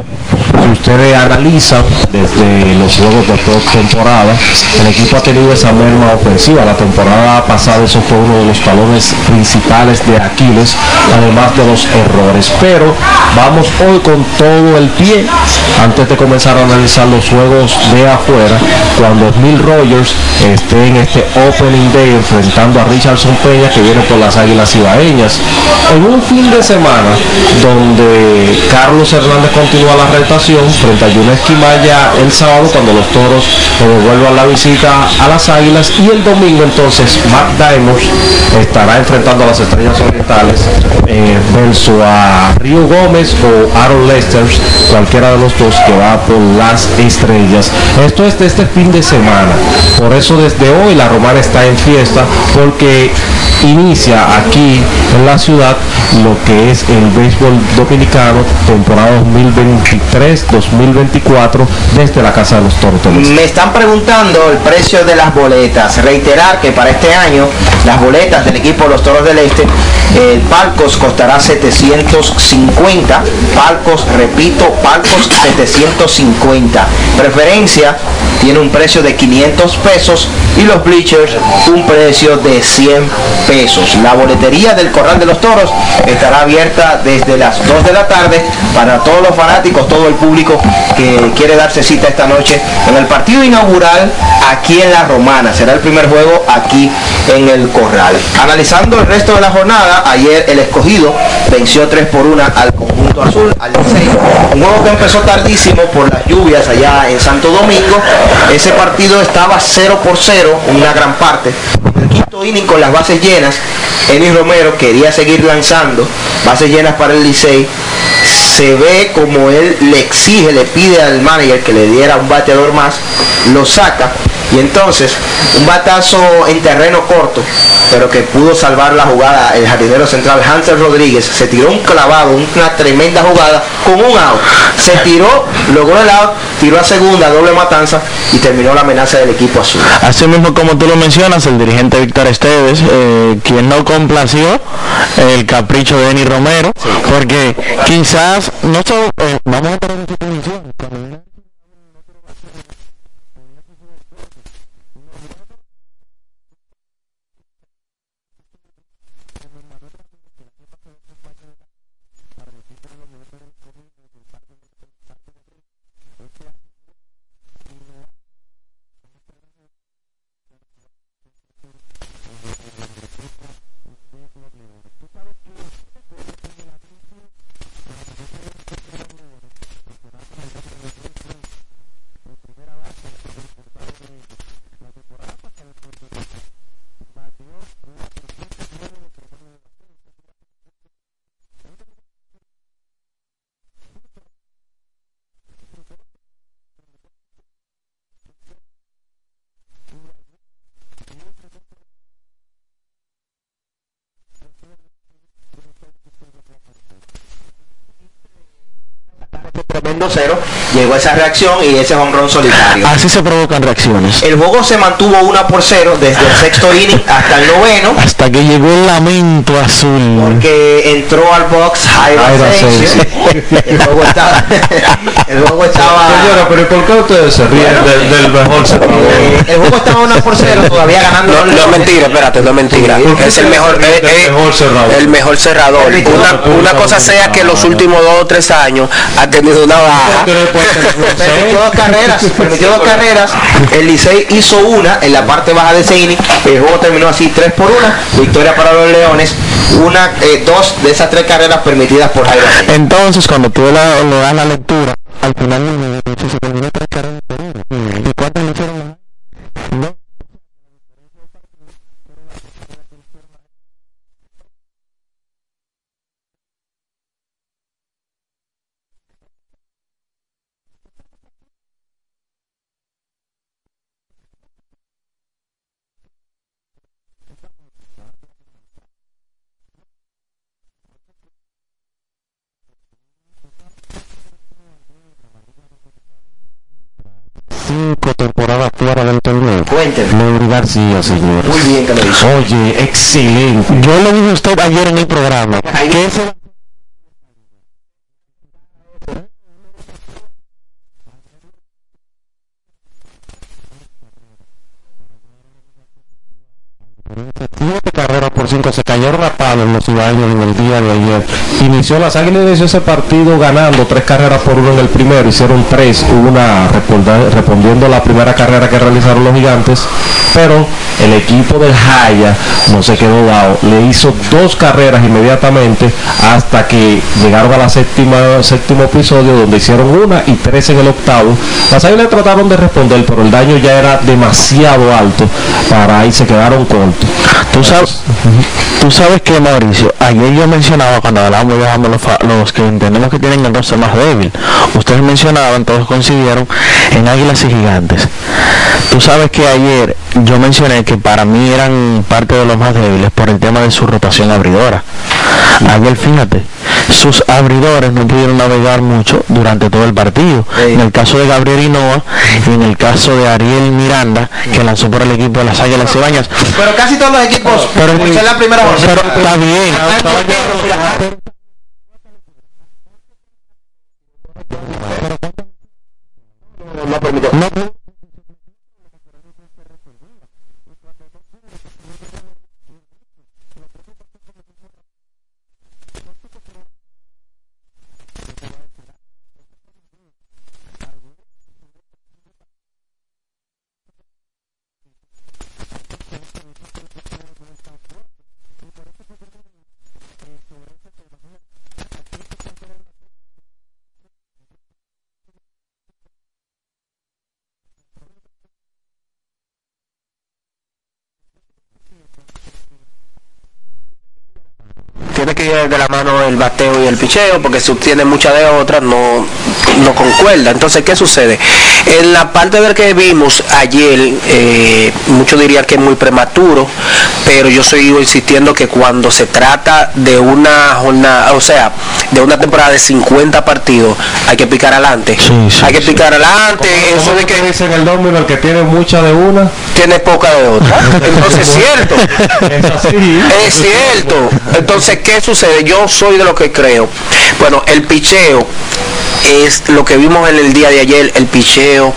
S12: Ustedes analizan desde los juegos de temporada, el equipo ha tenido esa merma ofensiva. La temporada pasada eso fue uno de los talones principales de Aquiles, además de los errores. Pero vamos hoy con todo el pie, antes de comenzar a analizar los juegos de afuera, cuando Mil Rogers esté en este Opening Day enfrentando a Richardson Peña que viene por las Águilas Ibaeñas. En un fin de semana donde Carlos Hernández continúa la retación frente a Yunes Quimaya el sábado cuando los toros devuelvan la visita a las Águilas y el domingo entonces Matt Diamond estará enfrentando a las Estrellas Orientales eh, versus a Río Gómez o Aaron Lester, cualquiera de los dos que va por las estrellas. Esto es de este fin de semana. Por eso desde hoy la Romana está en fiesta porque inicia aquí en la ciudad lo que es el béisbol dominicano temporada 2023-2024 desde la Casa de los Toros.
S8: Me están preguntando el precio de las boletas. Reiterar que para este año las boletas del equipo los Toros del Este, el Palcos costará 750. Palcos, repito, Palcos 750. Preferencia tiene un precio de 500 pesos los bleachers un precio de 100 pesos. La boletería del Corral de los Toros estará abierta desde las 2 de la tarde para todos los fanáticos, todo el público que quiere darse cita esta noche en el partido inaugural aquí en La Romana. Será el primer juego aquí en el Corral. Analizando el resto de la jornada, ayer el escogido venció 3 por 1 al azul, al Licey. Un juego que empezó tardísimo por las lluvias allá en Santo Domingo. Ese partido estaba 0 por 0, una gran parte. El quinto inning con las bases llenas, Eni Romero quería seguir lanzando, bases llenas para el Licey. Se ve como él le exige, le pide al manager que le diera un bateador más, lo saca y entonces un batazo en terreno corto, pero que pudo salvar la jugada el jardinero central Hansel Rodríguez, se tiró un clavado, una tremenda jugada con un out. Se tiró, logró el out, tiró a segunda, doble matanza y terminó la amenaza del equipo azul.
S9: Así mismo como tú lo mencionas, el dirigente Víctor Esteves, eh, quien no complació el capricho de Eni Romero, porque quizás, no solo, eh, vamos a tener esta transmisión, cuando-
S8: tremendo cero, esa reacción y ese honrón solitario.
S9: Así se provocan reacciones.
S8: El juego se mantuvo 1 por 0 desde el sexto inning hasta el noveno.
S9: Hasta que llegó el lamento azul.
S8: Porque entró al box Jairo
S9: Jairo
S8: Asensio.
S9: Asensio.
S8: El juego estaba. El juego estaba.
S12: Señora, pero ¿por qué ustedes se ríen del, del mejor cerrador?
S8: Eh, el juego estaba 1 por 0, todavía ganando.
S10: No, no mentira, espérate, no es mentira.
S8: Sí,
S10: es el mejor,
S12: el
S10: eh, eh,
S12: mejor cerrador.
S10: el mejor cerrador. Una, una cosa sea que los últimos dos o tres años ha tenido una baja.
S8: Permitió dos carreras, permitió dos carreras. El Licey hizo una en la parte baja de ese. El juego terminó así 3 por 1. Victoria para los Leones. Una, eh, dos de esas tres carreras permitidas por Jairo.
S9: Entonces, cuando tú le das la lectura, al final se terminó tres carreras por uno. ¿Y cuántas le hicieron? No. Cinco temporadas fuera del torneo.
S8: Cuénteme.
S9: Leury García, señores.
S8: Muy bien que lo hizo.
S9: Oye, excelente. Yo le dije a usted ayer en el programa ese se cayeron a palo en los ciudadanos en el día de ayer.
S12: Inició las águilas inició ese partido ganando tres carreras por uno en el primero, hicieron tres, una respondiendo a la primera carrera que realizaron los gigantes, pero el equipo del Jaya no se quedó dado, le hizo dos carreras inmediatamente hasta que llegaron a la séptima séptimo episodio donde hicieron una y tres en el octavo. Las águilas trataron de responder, pero el daño ya era demasiado alto para ahí se quedaron cortos.
S9: Tú sabes, tú sabes que Mauricio, ayer yo mencionaba cuando hablábamos de los, los que entendemos que tienen el más débil, ustedes mencionaban, todos coincidieron en Águilas y Gigantes. Tú sabes que ayer yo mencioné que para mí eran parte de los más débiles por el tema de su rotación abridora. Ayer, fíjate, sus abridores no pudieron navegar mucho durante todo el partido. En el caso de Gabriel Hinoa y en el caso de Ariel Miranda, que lanzó por el equipo de las Águilas
S8: Pero casi todos los equipos,
S9: pero,
S8: la primera
S9: pero, está bien.
S10: No, de la mano el bateo y el picheo, porque si tiene muchas de otras no, no concuerda. Entonces, ¿qué sucede? En la parte del que vimos ayer, eh, muchos dirían que es muy prematuro, pero yo sigo insistiendo que cuando se trata de una jornada, o sea, de una temporada de 50 partidos, hay que picar adelante. hay que picar adelante. Eso de que
S12: dicen el domino, el que tiene mucha de una,
S10: tiene poca de otra. Entonces es cierto. Es cierto. Entonces, ¿qué sucede? Yo soy de lo que creo. Bueno, el picheo es lo que vimos en el día de ayer, el picheo.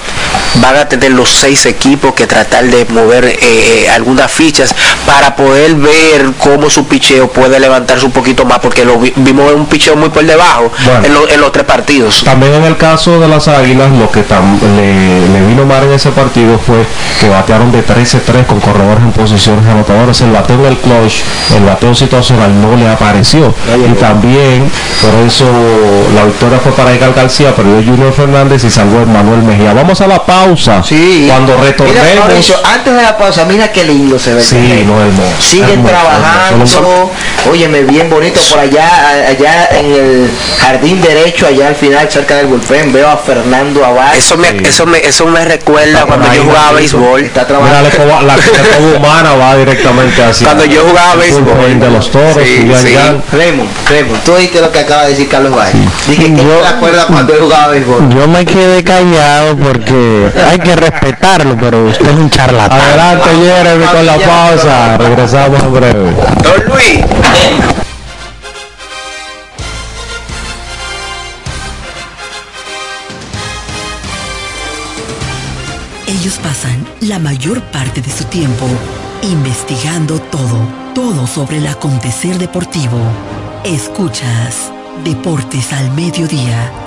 S10: Van a tener los seis equipos que tratar de mover eh, eh, algunas fichas para poder ver cómo su picheo puede levantarse un poquito más, porque lo vi- vimos un picheo muy por debajo
S12: Bueno.
S10: en, lo- en los tres partidos.
S12: También en el caso de las Águilas, lo que tam- le, le vino mal en ese partido fue que batearon de 13-3 con corredores en posiciones anotadoras. El bateo en el clutch, el bateo situacional no le apareció. Y también, por eso la victoria fue para Edgar García, perdió Junior Fernández y salvó Manuel Mejía. Vamos a la pausa. Cuando
S8: Mira,
S12: retornemos.
S8: Mauricio, antes de la pausa, mira qué lindo se ve.
S12: Sí, no, hermoso.
S8: Siguen
S12: Hermoso,
S8: trabajando,
S12: hermoso.
S8: óyeme, bien bonito por allá, allá en el jardín derecho, allá al final, cerca del bullpen, veo a Fernando Abad.
S10: Eso me, eso me, eso me recuerda cuando yo jugaba béisbol.
S8: Está
S12: Mira,
S8: trabajando.
S12: la la humana va directamente hacia
S10: Cuando yo jugaba béisbol.
S12: de los toros.
S8: Sí, sí. Raymond, Raymond, tú dijiste lo que acaba de decir Carlos Valle. Dije que no te acuerdas cuando él jugaba béisbol.
S9: Yo me quedé callado porque hay que respetarlo, pero usted es un charlatán.
S12: Adelante, Jeremy, con la pausa. Regresamos en breve.
S10: Don Luis.
S25: Ellos pasan la mayor parte de su tiempo investigando todo, todo sobre el acontecer deportivo. Escuchas Deportes al Mediodía.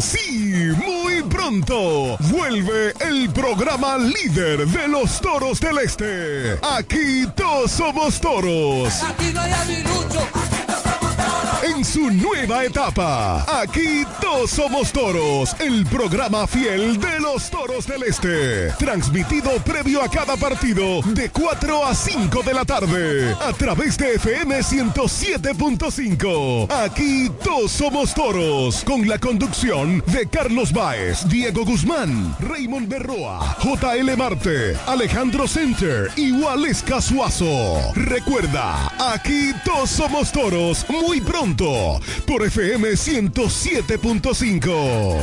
S21: sí, muy pronto, vuelve el programa líder de los toros del este. Aquí todos somos toros.
S22: Aquí no hay.
S21: En su nueva etapa, aquí todos somos toros, el programa fiel de los toros del este. Transmitido previo a cada partido de 4 a 5 de la tarde a través de FM 107.5. Aquí todos somos toros, con la conducción de Carlos Baez, Diego Guzmán, Raymond Berroa, JL Marte, Alejandro Center y Waleska Suazo. Recuerda, aquí todos somos toros muy pronto por FM 107.5.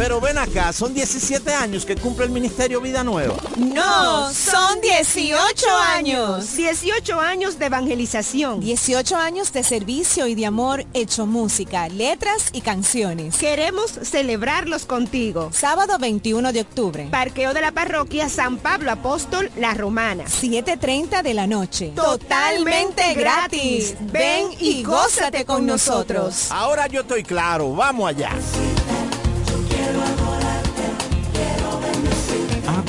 S17: Pero ven acá, son 17 años que cumple el Ministerio Vida Nueva.
S18: No, son 18 años. 18 años de evangelización.
S19: 18 años de servicio y de amor hecho música, letras y canciones.
S18: Queremos celebrarlos contigo.
S19: Sábado 21 de octubre.
S18: Parqueo de la parroquia San Pablo Apóstol La Romana.
S19: 7.30 de la noche.
S18: Totalmente gratis. Ven y gózate con nosotros.
S17: Ahora yo estoy claro, vamos allá.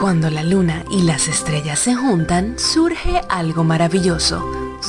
S23: Cuando la luna y las estrellas se juntan, surge algo maravilloso.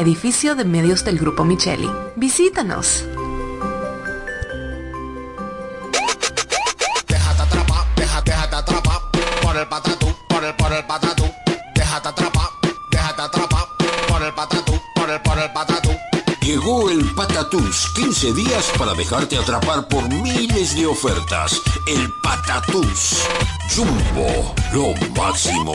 S23: edificio de medios del Grupo Micheli. Visítanos.
S26: Déjate atrapar, déjate, déjate atrapar por el patatú, por el, por el patatú. Déjate atrapar, déjate atrapar por el patatú, por el, por el patatú.
S6: Llegó el Patatús, 15 días para dejarte atrapar por miles de ofertas. El Patatús. Jumbo, lo máximo.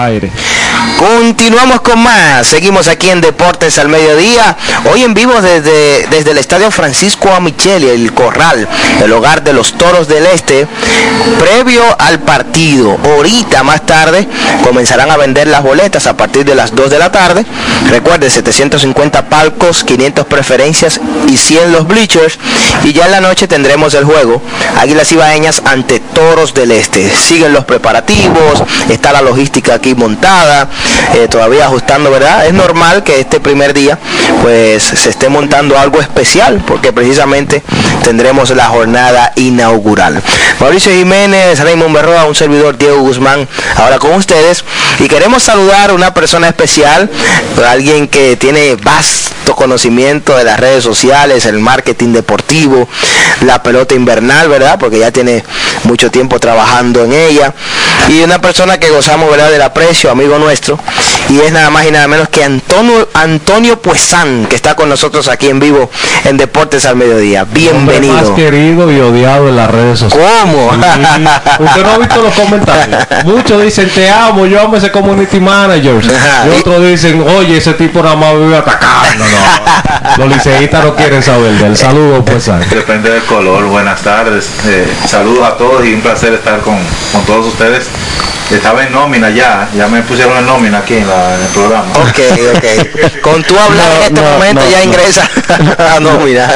S12: Aire.
S8: Continuamos con más. Seguimos aquí en Deportes al Mediodía. Hoy en vivo desde, desde el Estadio Francisco Amicheli, el Corral, el hogar de los Toros del Este. Previo al partido, ahorita más tarde comenzarán a vender las boletas a partir de las 2 de la tarde. Recuerde, 750 palcos, 500 preferencias y 100 los bleachers. Y ya en la noche tendremos el juego Águilas Ibaeñas ante Toros del Este. Siguen los preparativos, está la logística aquí montada, eh, todavía ajustando, ¿verdad? Es normal que este primer día pues se esté montando algo especial porque precisamente tendremos la jornada inaugural. Mauricio Jiménez, Raymond Berroa, un servidor Diego Guzmán, ahora con ustedes y queremos saludar a una persona especial, alguien que tiene conocimiento de las redes sociales, el marketing deportivo, la pelota invernal, ¿verdad? Porque ya tiene mucho tiempo trabajando en ella y una persona que gozamos, ¿verdad? Del aprecio, amigo nuestro y es nada más y nada menos que Antonio Antonio Puesán que está con nosotros aquí en vivo en Deportes al Mediodía. Bienvenido.
S12: Más querido y odiado en las redes sociales.
S8: ¿Cómo?
S12: Sí. Usted no ha visto los comentarios. Muchos dicen te amo, yo amo ese community manager. Y otros dicen, oye, ese tipo nada más vive atacando. No, Los liceístas no quieren saber del saludo, pues. San.
S24: Depende del color. Buenas tardes. Eh, saludos a todos y un placer estar con, con todos ustedes. Estaba en nómina ya, ya me pusieron en nómina aquí en, la- en el programa.
S8: Ok, ok. Con tú hablar en este momento ya ingresa a nómina.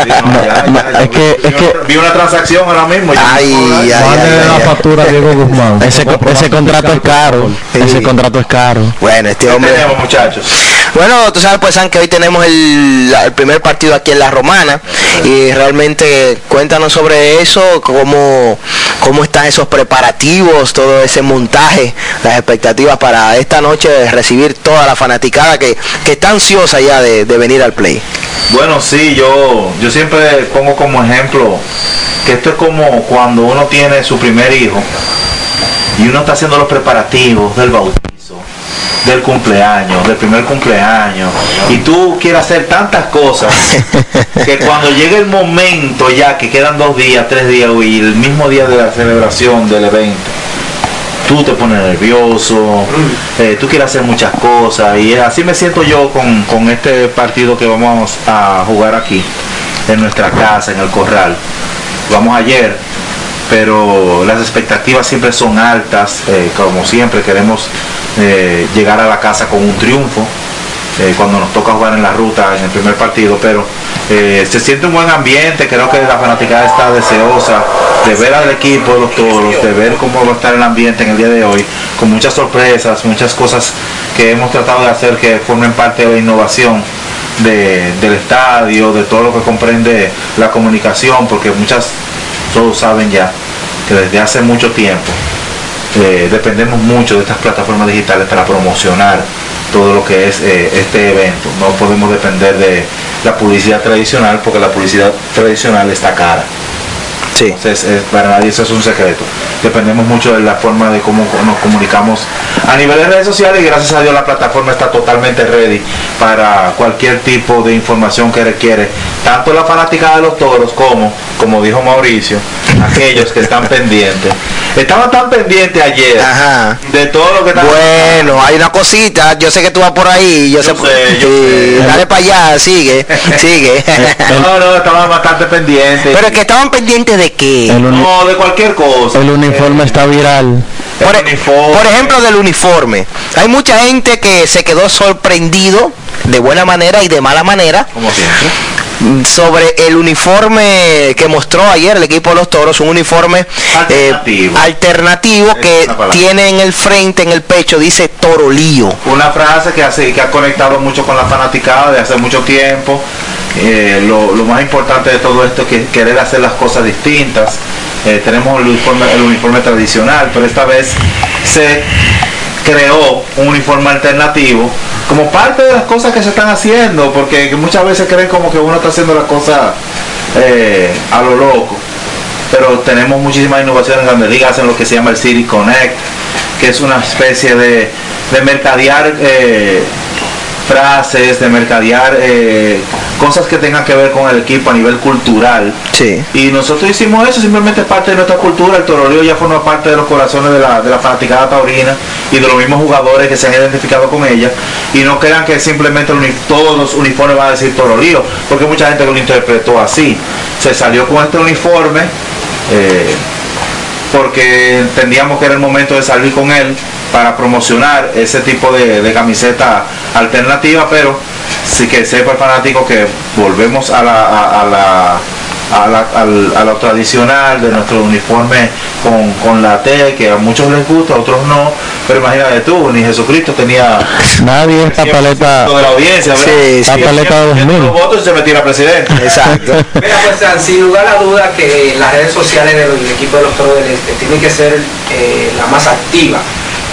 S12: Es que, es que
S24: Vi una transacción ahora mismo. ya
S8: Ay,
S12: Mándele la factura Diego Guzmán.
S9: Ese, ese contrato es caro. Ese contrato es caro.
S8: Bueno, este
S24: ¿Qué
S8: hombre.
S24: tenemos, muchachos?
S8: Bueno, tú sabes pues San, que hoy tenemos el, la- el primer partido aquí en La Romana y realmente cuéntanos sobre eso, cómo, cómo están esos preparativos, todo ese montaje, las expectativas para esta noche de recibir toda la fanaticada que, que está ansiosa ya de, de venir al play.
S24: Bueno, sí, yo, yo siempre pongo como ejemplo que esto es como cuando uno tiene su primer hijo y uno está haciendo los preparativos del bautizo, del cumpleaños, del primer cumpleaños, y tú quieres hacer tantas cosas que cuando llegue el momento ya que quedan dos días, tres días y el mismo día de la celebración del evento, tú te pones nervioso, eh, tú quieres hacer muchas cosas y así me siento yo con, con este partido que vamos a jugar aquí, en nuestra casa, en el corral. Vamos ayer, pero las expectativas siempre son altas, eh, como siempre queremos eh, llegar a la casa con un triunfo. eh, cuando nos toca jugar en la ruta en el primer partido, pero se siente un buen ambiente, creo que la fanaticada está deseosa de ver al equipo de los toros, de ver cómo va a estar el ambiente en el día de hoy, con muchas sorpresas, muchas cosas que hemos tratado de hacer que formen parte de la innovación de- del estadio, de todo lo que comprende la comunicación, porque muchas, todos saben ya, que desde hace mucho tiempo eh, dependemos mucho de estas plataformas digitales para promocionar todo lo que es eh, este evento. No podemos depender de la publicidad tradicional porque la publicidad tradicional está cara.
S8: Sí.
S24: Entonces, eh, para nadie eso es un secreto. Dependemos mucho de la forma de cómo nos comunicamos a nivel de redes sociales y gracias a Dios la plataforma está totalmente ready para cualquier tipo de información que requiere, tanto la fanática de los toros como, como dijo Mauricio, aquellos que están pendientes. Estaban tan pendientes ayer de todo lo que estaba
S8: Bueno, hay una cosita, yo sé que tú vas por ahí, yo, sé,
S24: sé, yo
S8: sí,
S24: sé.
S8: dale para allá, sigue, sigue.
S24: No, no, estaban bastante pendientes.
S8: Pero es que estaban pendientes de qué?
S24: No, de cualquier cosa.
S9: el uniforme está viral.
S8: Por, e- por ejemplo, del uniforme. Hay mucha gente que se quedó sorprendido de buena manera y de mala manera
S24: Como siempre.
S8: Sobre el uniforme que mostró ayer el equipo de los toros, un uniforme eh,
S24: Alternativo.
S8: que tiene en el frente, en el pecho, dice Toro Lío.
S24: Una frase que, hace, que ha conectado mucho con la fanaticada de hace mucho tiempo. Eh, lo, lo más importante de todo esto es que querer hacer las cosas distintas. Eh, tenemos el uniforme, el uniforme tradicional, pero esta vez se creó un uniforme alternativo como parte de las cosas que se están haciendo, porque que muchas veces creen como que uno está haciendo las cosas eh, a lo loco. Pero tenemos muchísimas innovaciones Grandes Ligas en lo que se llama el City Connect, que es una especie de, de mercadear eh, frases, de mercadear eh, cosas que tengan que ver con el equipo a nivel cultural.
S8: Sí.
S24: Y nosotros hicimos eso, simplemente es parte de nuestra cultura. El toroleo ya forma parte de los corazones de la, de la fanaticada taurina y de los mismos jugadores que se han identificado con ella. Y no crean que simplemente todos los uniformes van a decir toroleo, porque mucha gente lo interpretó así. Se salió con este uniforme. eh, porque entendíamos que era el momento de salir con él para promocionar ese tipo de, de camiseta alternativa, pero sí que sepa el fanático que volvemos a la, a, a la a, la- al- a lo tradicional de nuestro uniforme con, con la T, que a muchos les gusta, a otros no, pero imagínate tú, ni Jesucristo tenía
S9: Nadie esta paleta.
S24: de la audiencia, ¿verdad?
S9: Sí, esta paleta de 2000.
S24: los votos y se metiera presidente.
S8: Exacto.
S10: Mira, pues sin lugar a duda que las redes sociales del equipo de los Toros del Este tienen que ser eh, la más activa.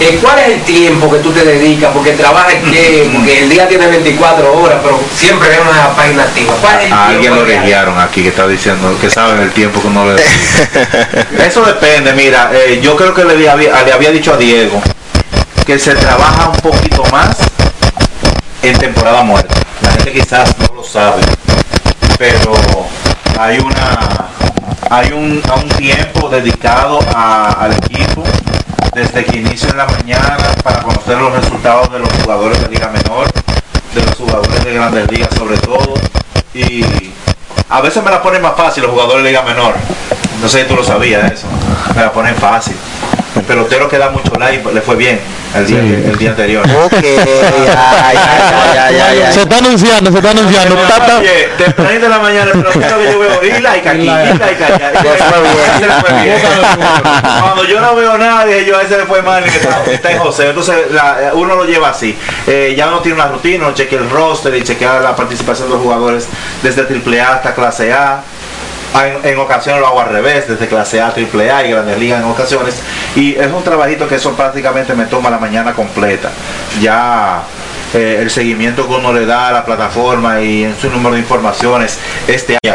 S10: Eh, ¿Cuál es el tiempo que tú te dedicas? Porque trabajas qué? Porque el día tiene 24 horas, pero siempre vemos una página activa. ¿Cuál es el
S24: A alguien lo
S10: real?
S24: reguiaron aquí que está diciendo que saben el tiempo que uno le dedica. Eso depende, mira, eh, yo creo que le había, le había dicho a Diego que se trabaja un poquito más en temporada muerta. La gente quizás no lo sabe, pero hay una hay un, a un tiempo dedicado a- al equipo desde que inicia en la mañana para conocer los resultados de los jugadores de Liga Menor de los jugadores de grandes ligas sobre todo. Y a veces me la ponen más fácil los jugadores de liga menor. No sé si tú lo sabías eso. Me la ponen fácil. El pelotero que da mucho like le fue bien el día, el día anterior.
S12: Se está anunciando, se está anunciando. Ta, ta.
S24: Oye, temprano de la mañana el pelotero que yo veo, y like aquí, y like allá. y like allá. Ese le fue bien. Cuando yo no veo nada, dije yo, a ese le fue mal, y está, está en José. Entonces la- uno lo lleva así. Eh, ya uno tiene una rutina, uno chequea el roster y chequea la participación de los jugadores desde AAA hasta clase A. Ah, En, ocasiones lo hago al revés, desde clase A, triple A y grandes ligas en ocasiones. Y es un trabajito que eso prácticamente me toma la mañana completa. Ya eh, el seguimiento que uno le da a la plataforma y en su número de informaciones este activo.